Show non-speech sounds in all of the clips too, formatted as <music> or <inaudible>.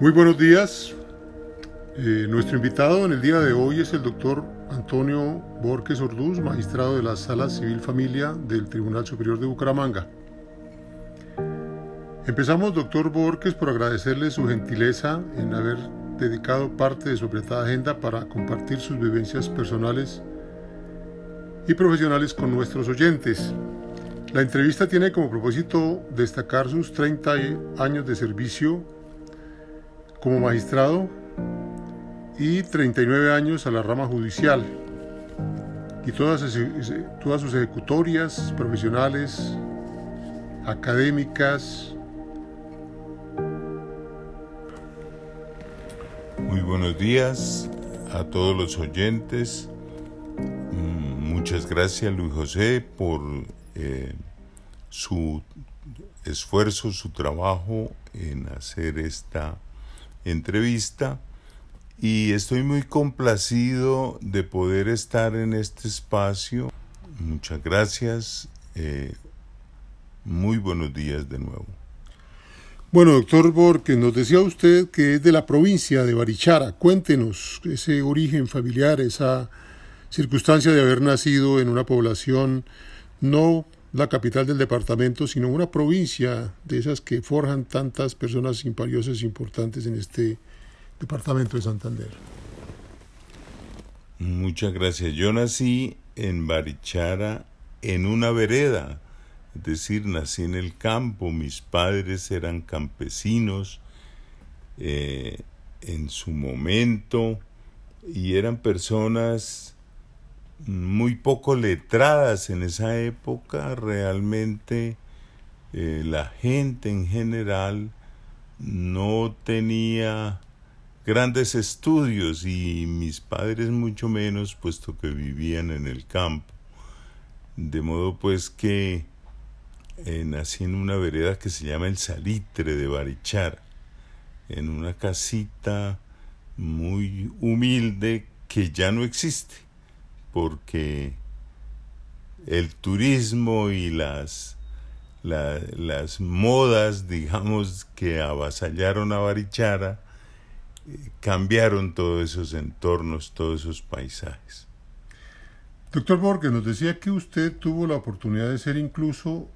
Muy buenos días. Eh, nuestro invitado en el día de hoy es el doctor Antonio Borges Orduz, magistrado de la Sala Civil Familia del Tribunal Superior de Bucaramanga. Empezamos, doctor Borges, por agradecerle su gentileza en haber dedicado parte de su apretada agenda para compartir sus vivencias personales y profesionales con nuestros oyentes. La entrevista tiene como propósito destacar sus 30 años de servicio como magistrado y 39 años a la rama judicial y todas, sus ejecutorias profesionales, académicas. Muy buenos días a todos los oyentes. Mm, muchas gracias Luis José por eh, su esfuerzo, su trabajo en hacer esta entrevista y estoy muy complacido de poder estar en este espacio. Muchas gracias. Eh, muy buenos días de nuevo. Bueno, doctor Borges, nos decía usted que es de la provincia de Barichara. Cuéntenos ese origen familiar, esa circunstancia de haber nacido en una población no la capital del departamento, sino una provincia de esas que forjan tantas personas imperiosas importantes en este departamento de Santander. Muchas gracias. Yo nací en Barichara, en una vereda, es decir, nací en el campo, mis padres eran campesinos eh, en su momento y eran personas muy poco letradas en esa época, realmente eh, la gente en general no tenía grandes estudios y mis padres mucho menos, puesto que vivían en el campo. De modo pues que eh, nací en una vereda que se llama El Salitre de Barichar, en una casita muy humilde que ya no existe porque el turismo y las, las modas, digamos, que avasallaron a Barichara, eh, cambiaron todos esos entornos, todos esos paisajes. Doctor Borges, nos decía que usted tuvo la oportunidad de ser incluso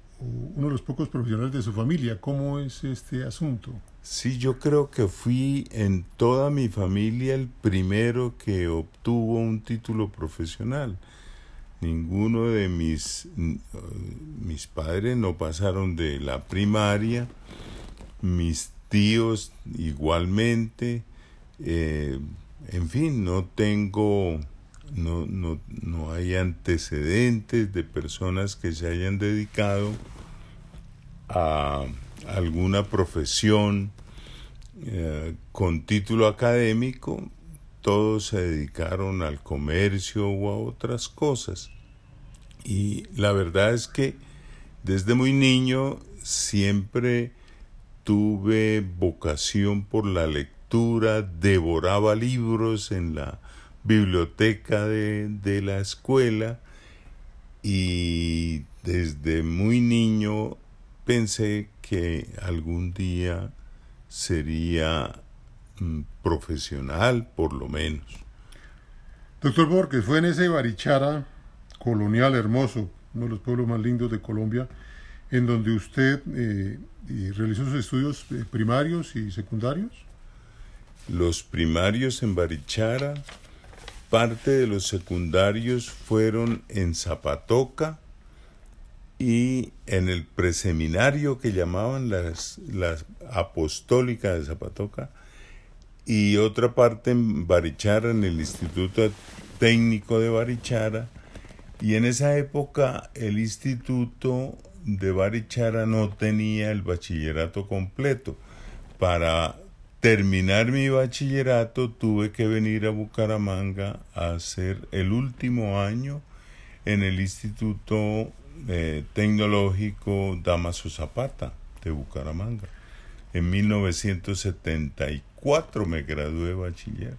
uno de los pocos profesionales de su familia. ¿Cómo es este asunto? Sí, yo creo que fui en toda mi familia el primero que obtuvo un título profesional. Ninguno de mis, mis padres no pasaron de la primaria, mis tíos igualmente, eh, en fin, no tengo, no, no, no hay antecedentes de personas que se hayan dedicado a alguna profesión eh, con título académico, todos se dedicaron al comercio o a otras cosas. Y la verdad es que desde muy niño siempre tuve vocación por la lectura, devoraba libros en la biblioteca de, de la escuela y desde muy niño pensé que algún día sería mm, profesional, por lo menos. Doctor Borges, fue en ese Barichara colonial hermoso, uno de los pueblos más lindos de Colombia, en donde usted eh, realizó sus estudios eh, primarios y secundarios. Los primarios en Barichara, parte de los secundarios fueron en Zapatoca, y en el preseminario que llamaban las, las de Zapatoca y otra parte en Barichara, en el Instituto Técnico de Barichara. Y en esa época el Instituto de Barichara no tenía el bachillerato completo. Para terminar mi bachillerato tuve que venir a Bucaramanga a hacer el último año en el Instituto eh, tecnológico Damaso Zapata de Bucaramanga. En 1974 me gradué de bachiller.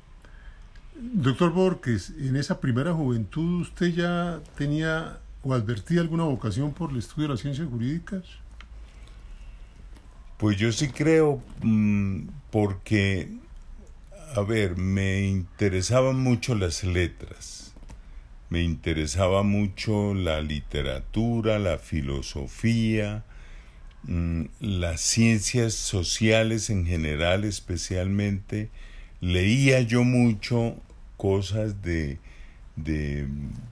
Doctor Borges, en esa primera juventud usted ya tenía o advertía alguna vocación por el estudio de las ciencias jurídicas? Pues yo sí creo, mm, porque, a ver, me interesaban mucho las letras, me interesaba mucho la literatura, la filosofía, mm, las ciencias sociales en general especialmente. Leía yo mucho cosas de,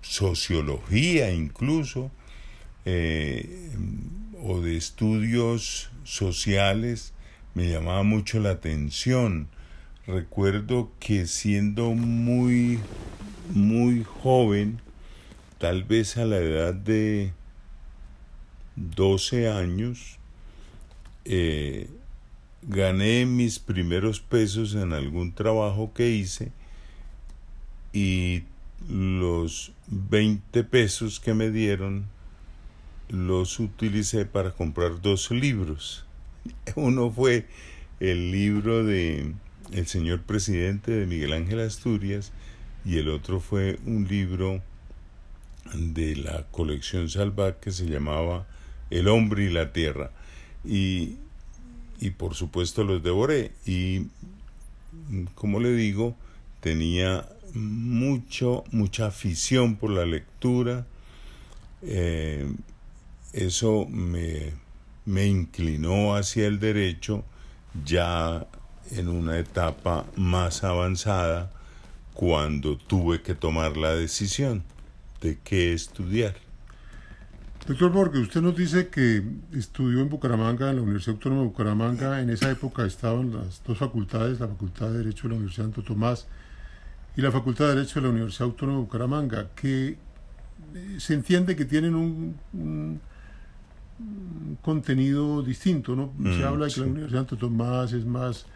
sociología incluso, eh, o de estudios sociales me llamaba mucho la atención. Recuerdo que siendo muy, muy joven, tal vez a la edad de 12 años, eh, gané mis primeros pesos en algún trabajo que hice y los 20 pesos que me dieron los utilicé para comprar dos libros. <laughs> Uno fue el libro de El señor presidente de Miguel Ángel Asturias y el otro fue un libro de la colección Salvat que se llamaba El hombre y la tierra. Y, y por supuesto los devoré. Y como le digo, tenía mucho, mucha afición por la lectura. Eh, eso me, me inclinó hacia el derecho ya en una etapa más avanzada cuando tuve que tomar la decisión de qué estudiar. Doctor Borges, usted nos dice que estudió en Bucaramanga, en la Universidad Autónoma de Bucaramanga. En esa época estaban las dos facultades, la Facultad de Derecho de la Universidad Santo Tomás y la Facultad de Derecho de la Universidad Autónoma de Bucaramanga, que eh, se entiende que tienen un contenido distinto, ¿no? Se mm, habla de que la Universidad Santo Tomás es más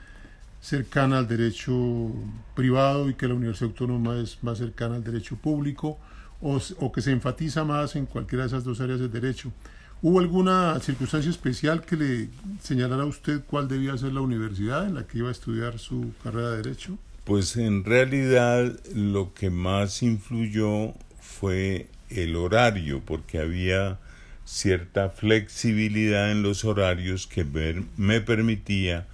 cercana al derecho privado y que la Universidad Autónoma es más cercana al derecho público o, o, que se enfatiza más en cualquiera de esas dos áreas del derecho. ¿Hubo alguna circunstancia especial que le señalara a usted cuál debía ser la universidad en la que iba a estudiar su carrera de derecho? Pues en realidad lo que más influyó fue el horario, porque había cierta flexibilidad en los horarios que me permitía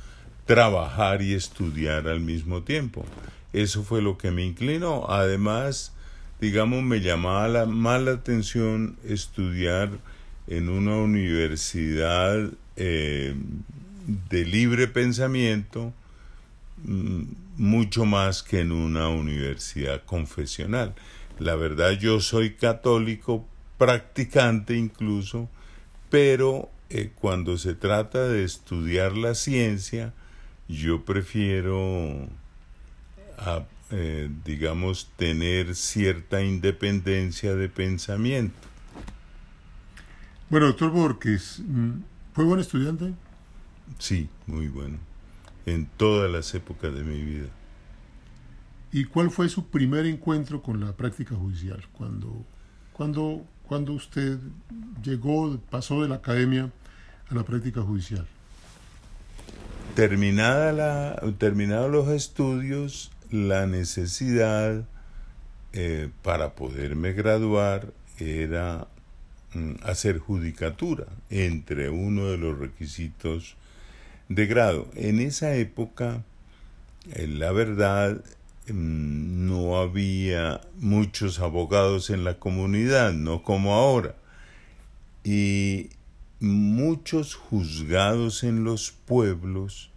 trabajar y estudiar al mismo tiempo. Eso fue lo que me inclinó. Además, digamos, me llamaba la, más la atención estudiar en una universidad eh, de libre pensamiento mm, mucho más que en una universidad confesional. La verdad yo soy católico, practicante incluso, pero eh, cuando se trata de estudiar la ciencia, yo prefiero, eh, digamos, tener cierta independencia de pensamiento. Bueno, doctor Borges, mm, ¿fue buen estudiante? Sí, muy bueno, en todas las épocas de mi vida. ¿Y cuál fue su primer encuentro con la práctica judicial? Cuando, cuando cuando usted llegó, pasó de la academia a la práctica judicial? Terminada la, terminados los estudios, la necesidad eh, para poderme graduar era mm, hacer judicatura entre uno de los requisitos de grado. En esa época, eh, la verdad, Em, no había muchos abogados en la comunidad, no como ahora. Y muchos juzgados en los pueblos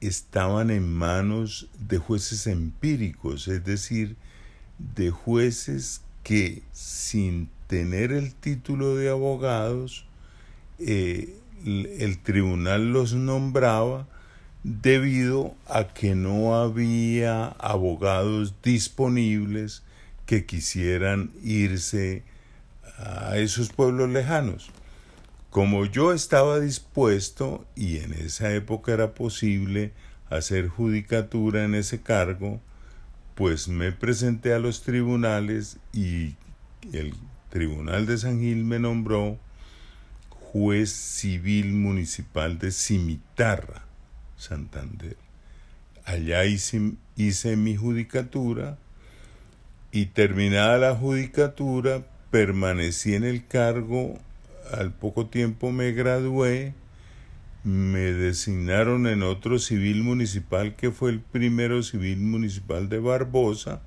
estaban en manos de jueces empíricos, es decir, de jueces que sin tener el título de abogados, eh, el tribunal los nombraba debido a que no había abogados disponibles que quisieran irse a esos pueblos lejanos. Como yo estaba dispuesto, y en esa época era posible hacer judicatura en ese cargo, pues me presenté a los tribunales y el Tribunal de San Gil me nombró juez civil municipal de Cimitarra Santander. Allá hice, hice mi judicatura y terminada la judicatura permanecí en el cargo, al poco tiempo me gradué, me designaron en otro civil municipal que fue el primero civil municipal de Barbosa.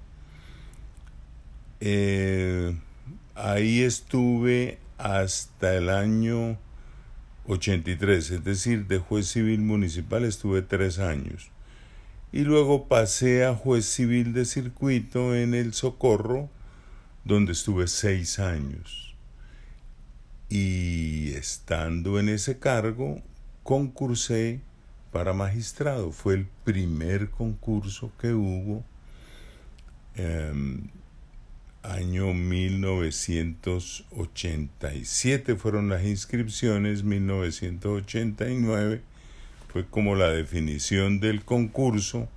Eh, ahí estuve hasta el año 83, es decir, de juez civil municipal estuve tres años. Y luego pasé a juez civil de circuito en el Socorro, donde estuve seis años. Y estando en ese cargo, concursé para magistrado. Fue el primer concurso que hubo. Em, año 1987 fueron las inscripciones, 1989 fue como la definición del concurso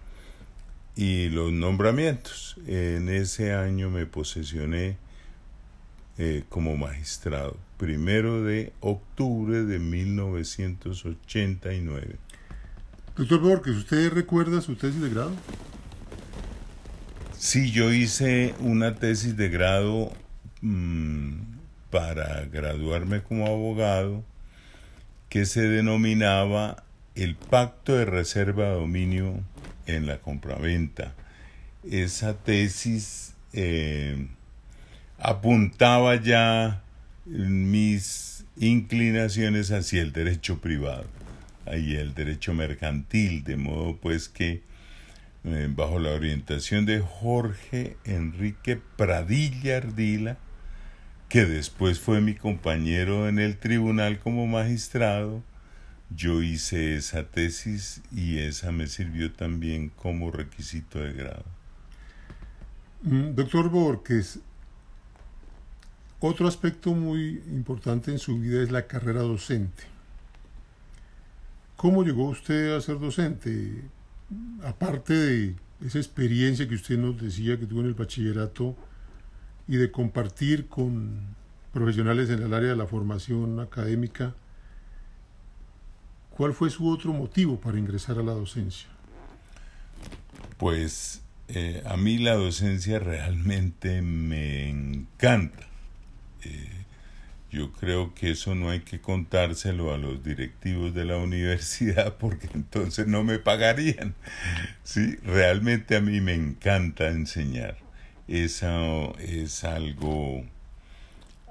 y los nombramientos. En ese año me posesioné eh, como magistrado, primero de octubre de 1989. Doctor Borges, ¿usted recuerda su tesis de grado? Sí, yo hice una tesis de grado mm, para graduarme como abogado que se denominaba el pacto de reserva de dominio en la compraventa. Esa tesis eh, apuntaba ya mis inclinaciones hacia el derecho privado y el derecho mercantil, de modo pues que eh, bajo la orientación de Jorge Enrique Pradilla Ardila, que después fue mi compañero en el tribunal como magistrado, yo hice esa tesis y esa me sirvió también como requisito de grado. Mm, doctor Borges, otro aspecto muy importante en su vida es la carrera docente. ¿Cómo llegó usted a ser docente? Aparte de esa experiencia que usted nos decía que tuvo en el bachillerato y de compartir con profesionales en el área de la formación académica, ¿cuál fue su otro motivo para ingresar a la docencia? Pues eh, a mí la docencia realmente me encanta. Eh, yo creo que eso no hay que contárselo a los directivos de la <laughs> universidad porque entonces no me pagarían. Sí, realmente a mí me encanta enseñar. Eso es algo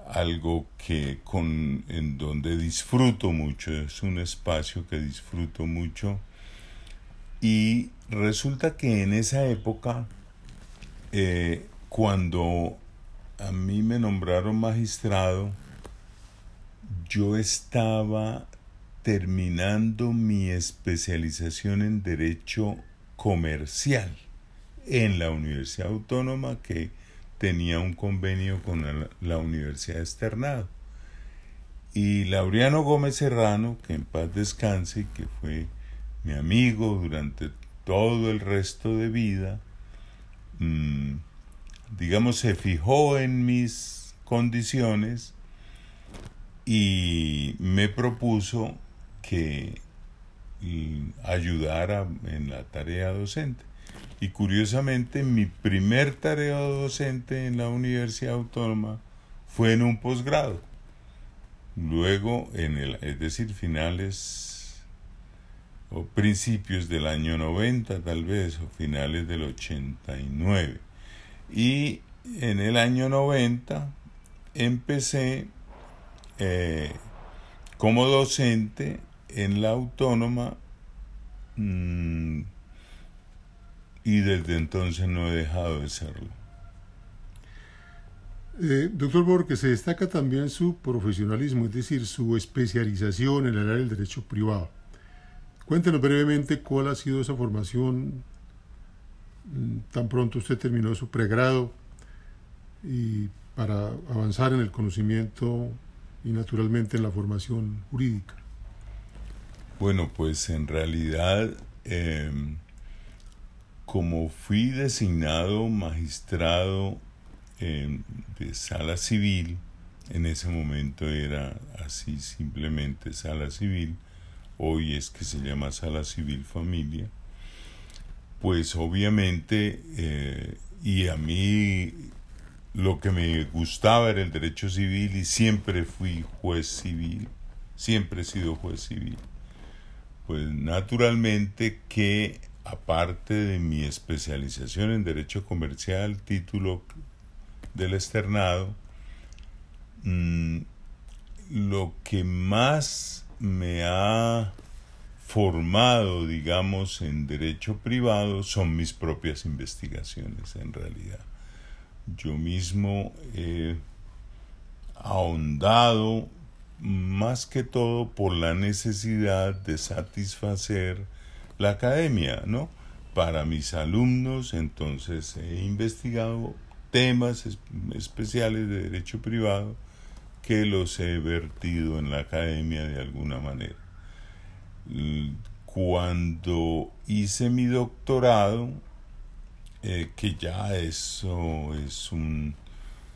algo que con en donde disfruto mucho, es un espacio que disfruto mucho y resulta que en esa época eh, cuando a mí me nombraron magistrado, yo estaba terminando mi especialización en Derecho Comercial en la Universidad Autónoma que tenía un convenio con la, Universidad Externado. Y Laureano Gómez Serrano, que en paz descanse, que fue mi amigo durante todo el resto de vida, mmm, digamos, se fijó en mis condiciones y me propuso que ayudara en la tarea docente. Y curiosamente, mi primer tarea docente en la Universidad Autónoma fue en un posgrado. Luego, en el, es decir, finales o principios del año 90 tal vez, o finales del 89. Y en el año 90 empecé eh, como docente en la autónoma mm, y desde entonces no he dejado de serlo. Eh, doctor Borges, se destaca también su profesionalismo, es decir, su especialización en el área del derecho privado. Cuéntenos brevemente cuál ha sido esa formación tan pronto usted terminó su pregrado y para avanzar en el conocimiento y naturalmente en la formación jurídica? Bueno, pues en realidad, em, como fui designado magistrado de sala civil, en ese momento era así simplemente sala civil, hoy es que se llama sala civil familia, pues obviamente, eh, y a mí lo que me gustaba era el derecho civil y siempre fui juez civil, siempre he sido juez civil. Pues naturalmente que aparte de mi especialización en Derecho Comercial, título del externado, mm, lo que más me ha formado, digamos, en derecho privado son mis propias investigaciones, en realidad. Yo mismo he ahondado más que todo por la necesidad de satisfacer la academia, ¿no? Para mis alumnos, entonces he investigado temas especiales de derecho privado que los he vertido en la academia de alguna manera. Cuando hice mi doctorado, eh, que ya eso es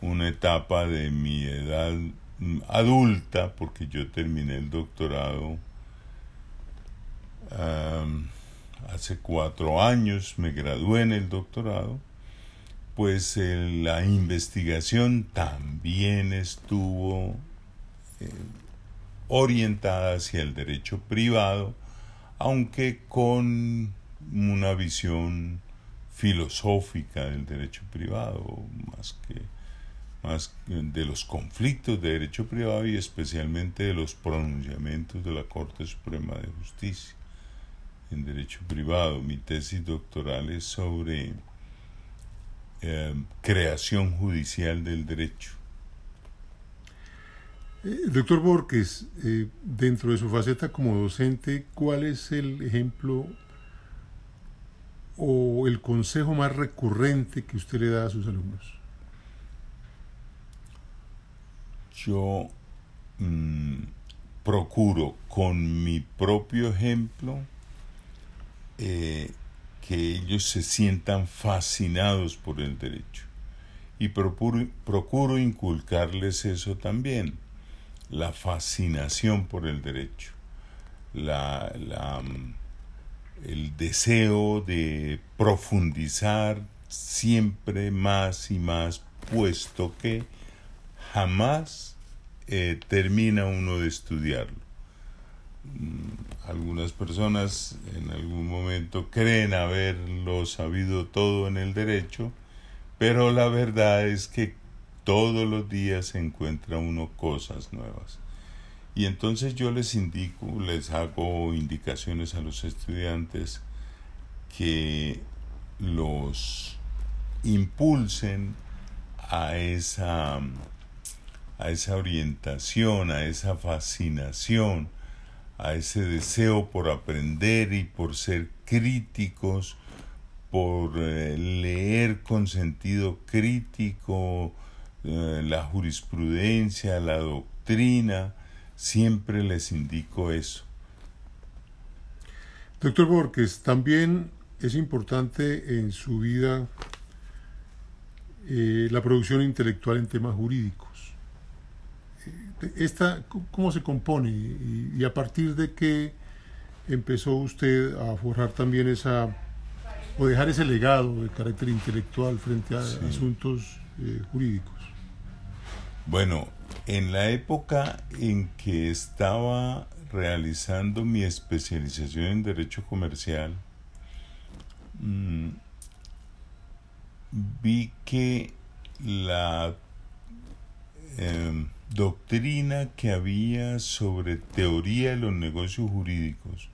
una etapa de mi edad adulta, porque yo terminé el doctorado hace cuatro años, me gradué en el doctorado, pues eh, la investigación también estuvo eh, orientada hacia el derecho privado, aunque con una visión filosófica del derecho privado, más que más de los conflictos de derecho privado y especialmente de los pronunciamientos de la Corte Suprema de Justicia en derecho privado. Mi tesis doctoral es sobre eh, creación judicial del derecho. Eh, doctor Borges, eh, dentro de su faceta como docente, ¿cuál es el ejemplo o el consejo más recurrente que usted le da a sus alumnos? Yo mm, procuro con mi propio ejemplo que ellos se sientan fascinados por el derecho. Y procuro inculcarles eso también, la fascinación por el derecho, la, la, el deseo de profundizar siempre más y más, puesto que jamás eh, termina uno de estudiarlo. Mm, algunas personas en algún momento creen haberlo sabido todo en el derecho, pero la verdad es que todos los días se encuentra uno cosas nuevas. Y entonces yo les indico, les hago indicaciones a los estudiantes que los impulsen a esa, a esa orientación, a esa fascinación, a ese deseo por aprender y por ser críticos, por eh, leer con sentido crítico la jurisprudencia, la doctrina, siempre les indico eso. Doctor Borges, también es importante en su vida eh, la producción intelectual en temas jurídicos esta, ¿cómo se compone? Y, a partir de qué empezó usted a forjar también esa, o dejar ese legado de carácter intelectual frente a asuntos eh, jurídicos? Bueno, en la época en que estaba realizando mi especialización en Derecho Comercial, mm, vi que la em, doctrina que había sobre teoría de los negocios jurídicos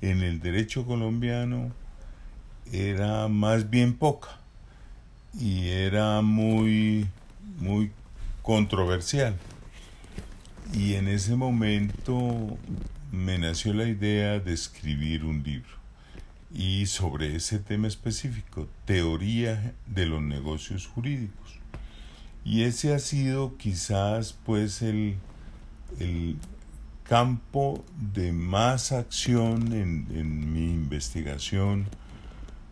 en el derecho colombiano era más bien poca y era muy muy controversial. Y en ese momento me nació la idea de escribir un libro. Y sobre ese tema específico teoría de los negocios jurídicos. Y ese ha sido quizás pues el, campo de más acción en, mi investigación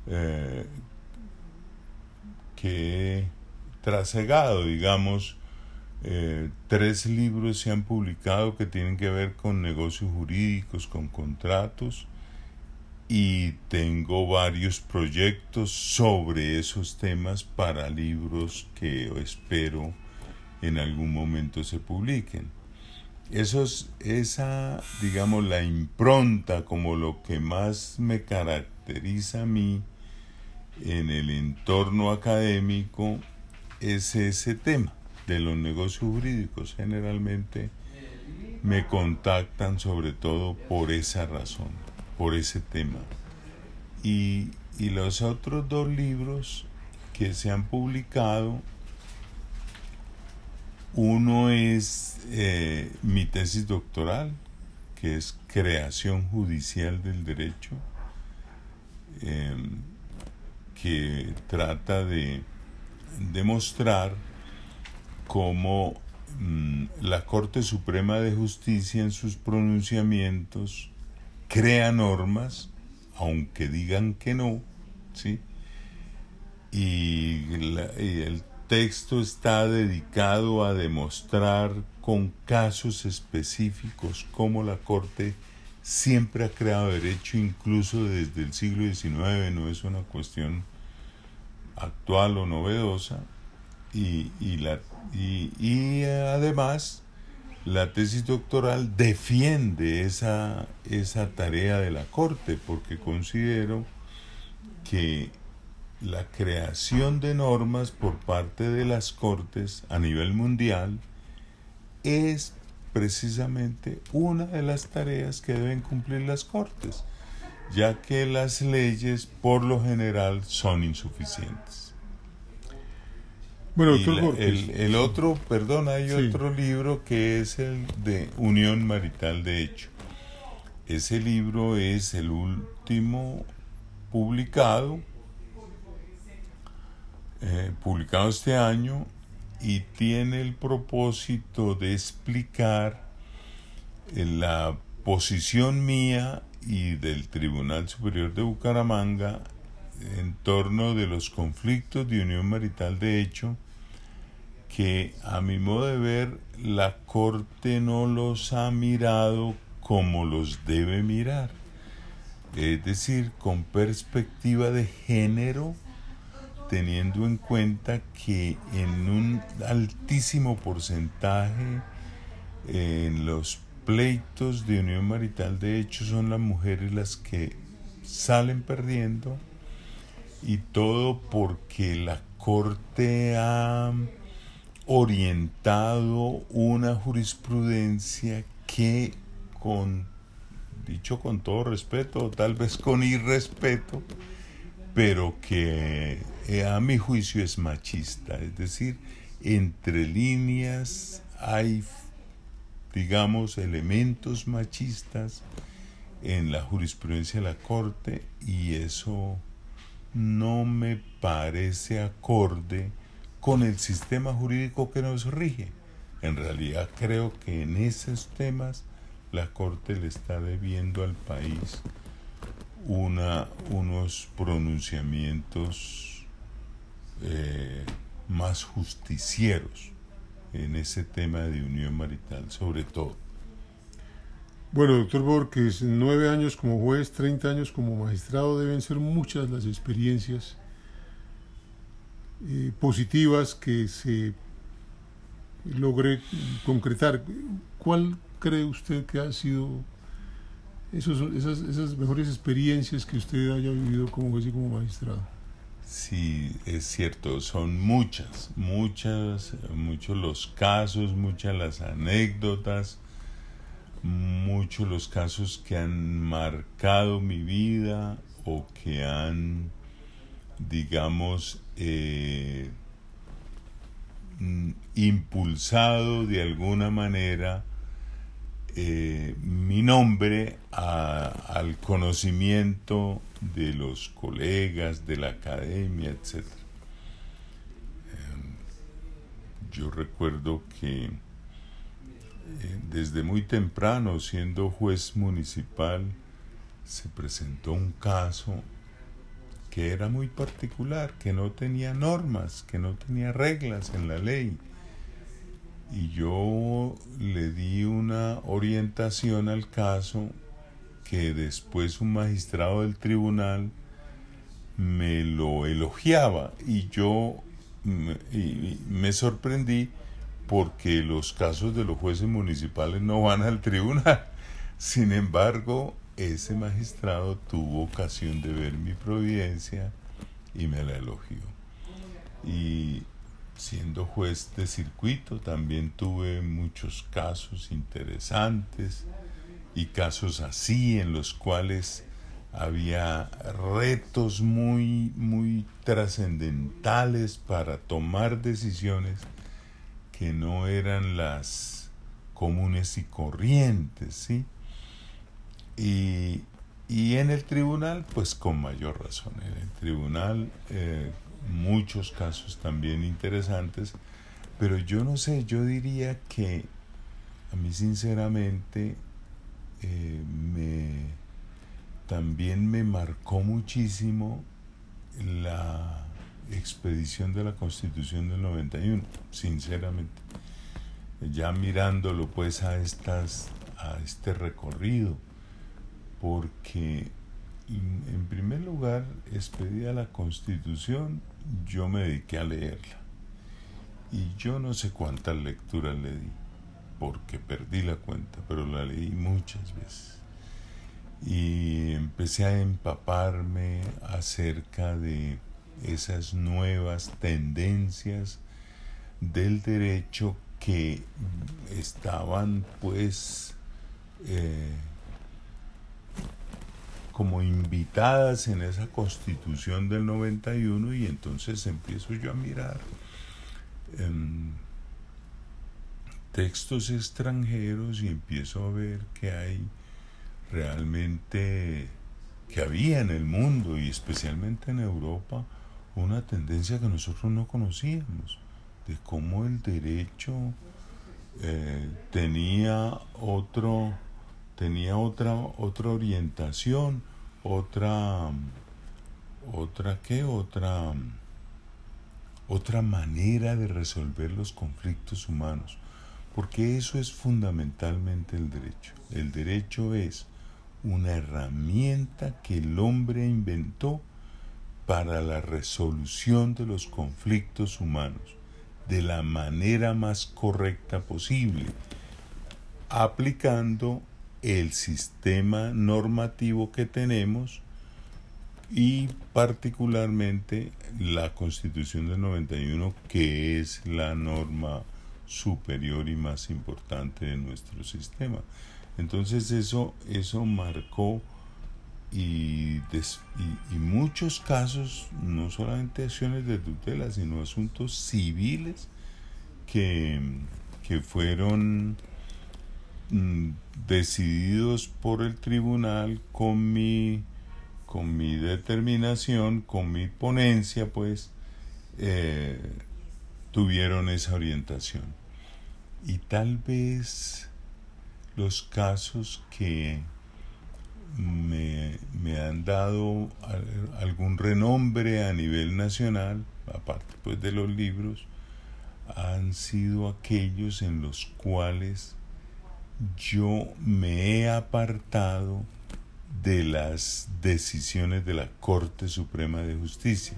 eh, que he trasegado, digamos, eh, tres libros se han publicado que tienen que ver con negocios jurídicos, con contratos, y tengo varios proyectos sobre esos temas para libros que espero en algún momento se publiquen. eso es esa, digamos, la impronta como lo que más me caracteriza a mí en el entorno académico es ese tema de los negocios jurídicos. Generalmente me contactan sobre todo por esa razón, por ese tema. Y, y los otros dos libros que se han publicado, uno es eh, mi tesis doctoral, que es Creación Judicial del Derecho, em, que trata de demostrar cómo mm, la Corte Suprema de Justicia en sus pronunciamientos crea normas, aunque digan que no, ¿sí? Y, y el texto está dedicado a demostrar con casos específicos cómo la Corte siempre ha creado derecho, incluso desde el siglo XIX, no es una cuestión actual o novedosa, y, y, la, y, y además la tesis doctoral defiende esa, esa tarea de la Corte, porque considero que la creación de normas por parte de las Cortes a nivel mundial es precisamente una de las tareas que deben cumplir las Cortes, ya que las leyes por lo general son insuficientes. Bueno, doctor el, el, otro, perdón, hay otro libro que es el de Unión Marital de Hecho. Ese libro es el último publicado eh, publicado este año y tiene el propósito de explicar eh, la posición mía y del Tribunal Superior de Bucaramanga en torno de los conflictos de unión marital de hecho que a mi modo de ver la Corte no los ha mirado como los debe mirar, es decir, con perspectiva de género teniendo en cuenta que en un altísimo porcentaje en los pleitos de unión marital de hecho son las mujeres las que salen perdiendo y todo porque la corte ha orientado una jurisprudencia que con dicho con todo respeto tal vez con irrespeto pero que eh, a mi juicio es machista, es decir, entre líneas hay, digamos, elementos machistas en la jurisprudencia de la Corte y eso no me parece acorde con el sistema jurídico que nos rige. En realidad creo que en esos temas la Corte le está debiendo al país una, unos pronunciamientos eh, más justicieros en ese tema de unión marital, sobre todo. Bueno, doctor Borges, nueve años como juez, 30 años como magistrado, deben ser muchas las experiencias eh, positivas que se logre concretar. ¿Cuál cree usted que ha sido esas, esas mejores experiencias que usted haya vivido como juez como magistrado? Sí, es cierto, son muchas, muchas, muchos los casos, muchas las anécdotas, muchos los casos que han marcado mi vida o que han, digamos, eh, mm, impulsado de alguna manera eh, mi nombre al conocimiento de los colegas, de la academia, etc. Em, yo recuerdo que eh, desde muy temprano, siendo juez municipal, se presentó un caso que era muy particular, que no tenía normas, que no tenía reglas en la ley y yo le di una orientación al caso que después un magistrado del tribunal me lo elogiaba y yo me, sorprendí porque los casos de los jueces municipales no van al tribunal. <laughs> Sin embargo, ese magistrado tuvo ocasión de ver mi providencia y me la elogió. Y siendo juez de circuito también tuve muchos casos interesantes y casos así en los cuales había retos muy muy trascendentales para tomar decisiones que no eran las comunes y corrientes, ¿sí? Y, en el tribunal, pues con mayor razón. En el tribunal, eh, muchos casos también interesantes, pero yo no sé, yo diría que a mí sinceramente eh, me, también me marcó muchísimo la expedición de la Constitución del 91, sinceramente. Ya mirándolo pues a estas a este recorrido porque en primer lugar expedía la Constitución, yo me dediqué a leerla. Y yo no sé cuántas lecturas le di porque perdí la cuenta, pero la leí muchas veces. Y empecé a empaparme acerca de esas nuevas tendencias del derecho que estaban pues eh, como invitadas en esa constitución del 91 y entonces empiezo yo a mirar em, textos extranjeros y empiezo a ver que hay realmente que había en el mundo y especialmente en Europa una tendencia que nosotros no conocíamos, de cómo el derecho eh, tenía otro tenía otra otra orientación otra otra qué otra otra manera de resolver los conflictos humanos porque eso es fundamentalmente el derecho. El derecho es una herramienta que el hombre inventó para la resolución de los conflictos humanos de la manera más correcta posible, aplicando el sistema normativo que tenemos y particularmente la Constitución del 91, que es la norma superior y más importante de nuestro sistema. Entonces eso, eso marcó y, y, muchos casos, no solamente acciones de tutela, sino asuntos civiles que, que fueron decididos por el tribunal con mi, con mi determinación, con mi ponencia, pues eh, tuvieron esa orientación. Y tal vez los casos que me, han dado algún renombre a nivel nacional, aparte pues de los libros, han sido aquellos en los cuales yo me he apartado de las decisiones de la Corte Suprema de Justicia.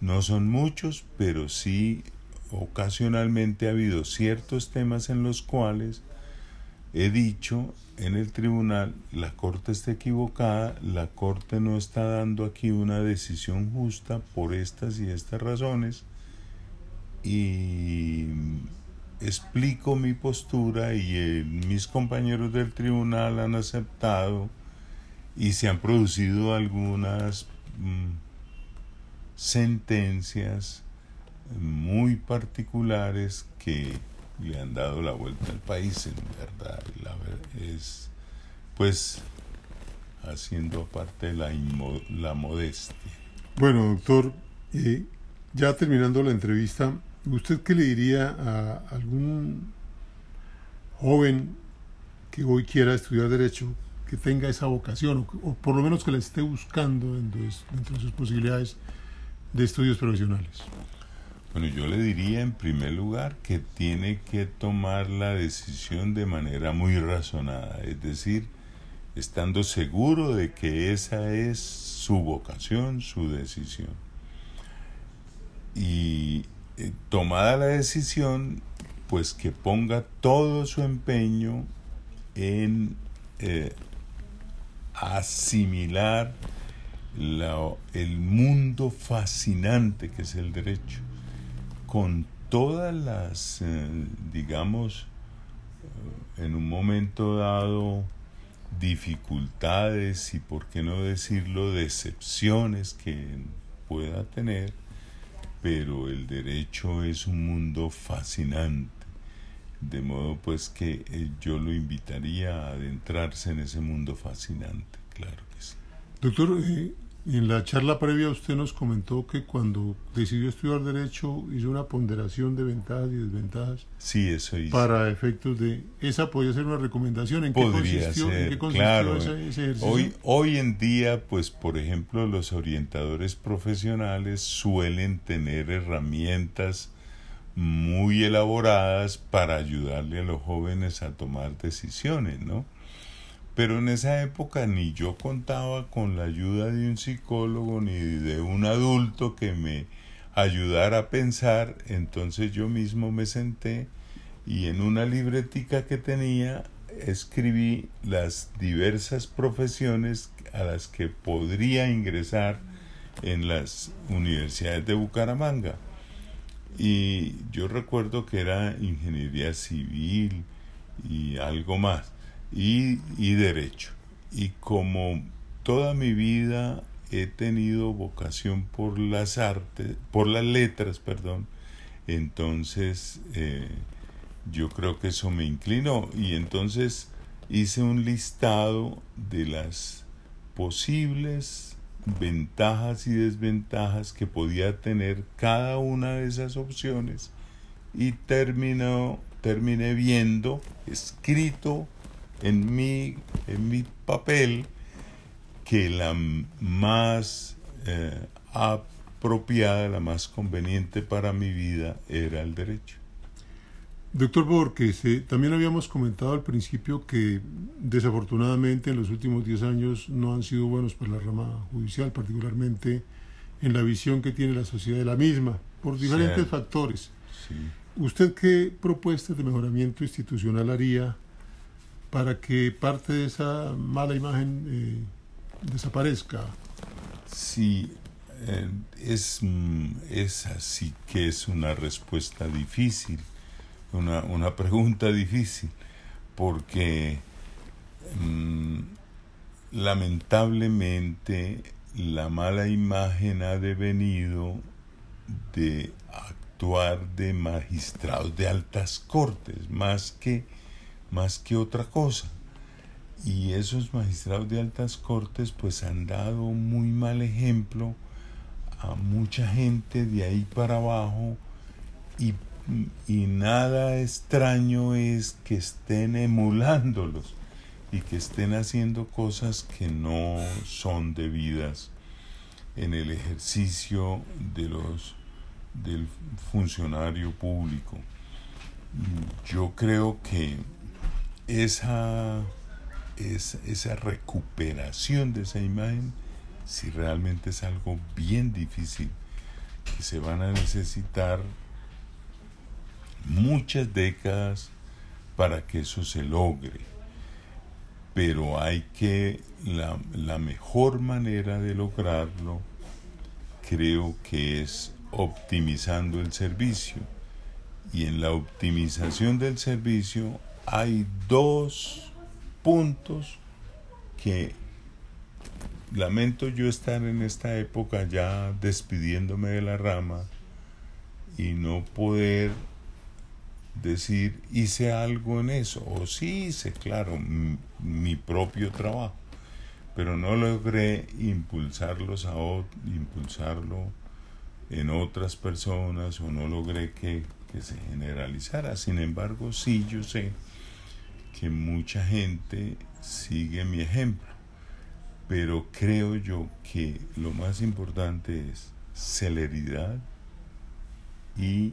No son muchos, pero sí ocasionalmente ha habido ciertos temas en los cuales he dicho en el tribunal, la Corte está equivocada, la Corte no está dando aquí una decisión justa por estas y estas razones y explico mi postura y mis compañeros del tribunal han aceptado y se han producido algunas mm, sentencias muy particulares que le han dado la vuelta al país, en verdad. La, es, pues, haciendo parte de la, la modestia. Bueno, doctor, eh, ya terminando la entrevista, ¿usted qué le diría a algún joven que hoy quiera estudiar Derecho, que tenga esa vocación, o, por lo menos que la esté buscando dentro de sus posibilidades de estudios profesionales? Bueno, yo le diría en primer lugar que tiene que tomar la decisión de manera muy razonada, es decir, estando seguro de que esa es su vocación, su decisión. Y eh, tomada la decisión, pues que ponga todo su empeño en eh, asimilar el mundo fascinante que es el derecho, con todas las, eh, digamos, en un momento dado, dificultades y, por qué no decirlo, decepciones que pueda tener, pero el derecho es un mundo fascinante. De modo pues que eh, yo lo invitaría a adentrarse en ese mundo fascinante, claro que sí. Doctor, en la charla previa usted nos comentó que cuando decidió estudiar Derecho hizo una ponderación de ventajas y desventajas. Sí, eso hizo. Para efectos de... ¿Esa podría ser una recomendación? ¿En qué consistió, ¿en qué consistió ese, ejercicio? Hoy, hoy en día, pues por ejemplo, los orientadores profesionales suelen tener herramientas muy elaboradas para ayudarle a los jóvenes a tomar decisiones, ¿no? Pero en esa época ni yo contaba con la ayuda de un psicólogo ni de un adulto que me ayudara a pensar, entonces yo mismo me senté y en una libretica que tenía escribí las diversas profesiones a las que podría ingresar en las universidades de Bucaramanga. Y yo recuerdo que era ingeniería civil y algo más y, y derecho. Y como toda mi vida he tenido vocación por las artes, por las letras, perdón, entonces eh, yo creo que eso me inclinó y entonces hice un listado de las posibles ventajas y desventajas que podía tener cada una de esas opciones y terminó, terminé viendo escrito en mi, en mi papel que la más eh, apropiada, la más conveniente para mi vida era el derecho. Doctor Borges, eh, también habíamos comentado al principio que desafortunadamente en los últimos 10 años no han sido buenos para la rama judicial, particularmente en la visión que tiene la sociedad de la misma, por diferentes factores. ¿Usted qué propuestas de mejoramiento institucional haría para que parte de esa mala imagen eh, desaparezca. Sí, eh, es, mm, es así que es una respuesta difícil, una, una pregunta difícil, porque mm, lamentablemente la mala imagen ha devenido de actuar de magistrados de altas cortes, más que más que otra cosa. Y esos magistrados de altas cortes pues han dado muy mal ejemplo a mucha gente de ahí para abajo y, y nada extraño es que estén emulándolos y que estén haciendo cosas que no son debidas en el ejercicio de los del funcionario público. Yo creo que esa, esa, recuperación de esa imagen, si realmente es algo bien difícil, que se van a necesitar muchas décadas para que eso se logre. Pero hay que, la, la mejor manera de lograrlo creo que es optimizando el servicio. Y en la optimización del servicio hay dos puntos que lamento yo estar en esta época ya despidiéndome de la rama y no poder decir hice algo en eso o sí hice claro mi, propio trabajo pero no logré impulsarlos a impulsarlo en otras personas o no logré que, que se generalizara. Sin embargo sí yo sé que mucha gente sigue mi ejemplo, pero creo yo que lo más importante es celeridad y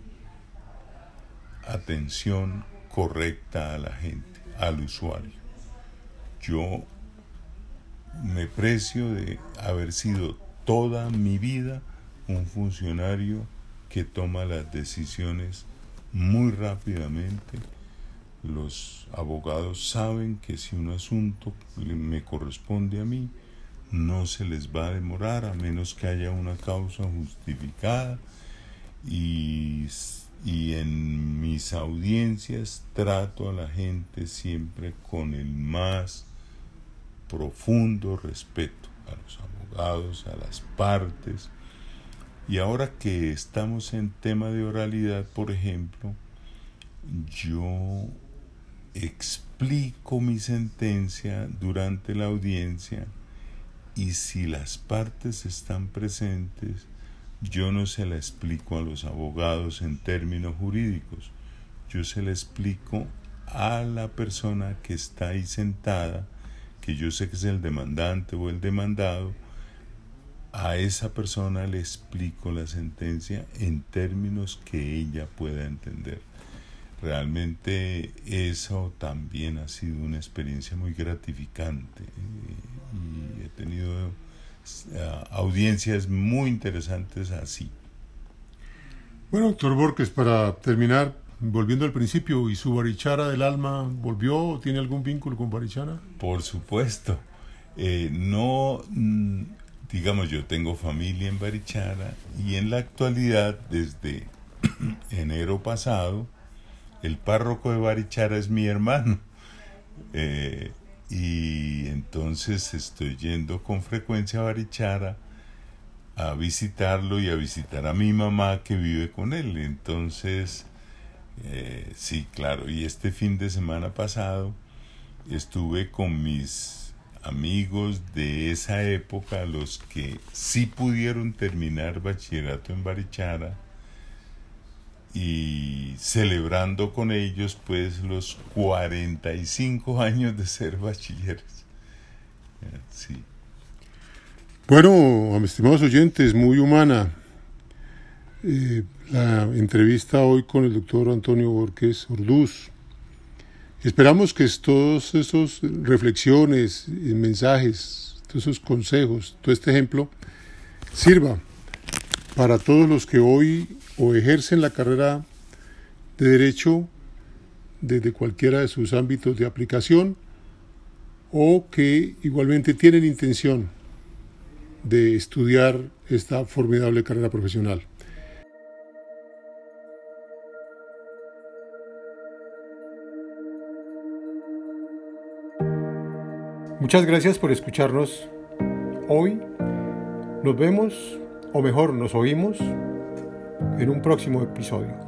atención correcta a la gente, al usuario. Yo me precio de haber sido toda mi vida un funcionario que toma las decisiones muy rápidamente. Los abogados saben que si un asunto me corresponde a mí, no se les va a demorar a menos que haya una causa justificada y, y, en mis audiencias trato a la gente siempre con el más profundo respeto a los abogados, a las partes. Y ahora que estamos en tema de oralidad, por ejemplo, yo explico mi sentencia durante la audiencia y si las partes están presentes, yo no se la explico a los abogados en términos jurídicos, yo se la explico a la persona que está ahí sentada, que yo sé que es el demandante o el demandado, a esa persona le explico la sentencia en términos que ella pueda entender. Realmente eso también ha sido una experiencia muy gratificante. Eh, y he tenido eh, audiencias muy interesantes así. Bueno, doctor Borges, para terminar, volviendo al principio, ¿y su Barichara del alma volvió o tiene algún vínculo con Barichara? Por supuesto. Eh, no, mm, digamos, yo tengo familia en Barichara y en la actualidad, desde <clears throat> enero pasado, el párroco de Barichara es mi hermano. Eh, y entonces estoy yendo con frecuencia a Barichara a visitarlo y a visitar a mi mamá que vive con él. Entonces, eh, sí, claro, y este fin de semana pasado estuve con mis amigos de esa época, los que sí pudieron terminar bachillerato en Barichara, y celebrando con ellos pues los 45 <laughs> años de ser bachilleres. Sí. Bueno, estimados oyentes, muy humana eh, la entrevista hoy con el doctor Antonio Borges Orduz. Esperamos que todos esos reflexiones, mensajes, todos esos consejos, todo este ejemplo sirva para todos los que hoy o ejercen la carrera de derecho desde cualquiera de sus ámbitos de aplicación o que igualmente tienen intención de estudiar esta formidable carrera profesional. Muchas gracias por escucharnos hoy. Nos vemos, o mejor, nos oímos en un próximo episodio.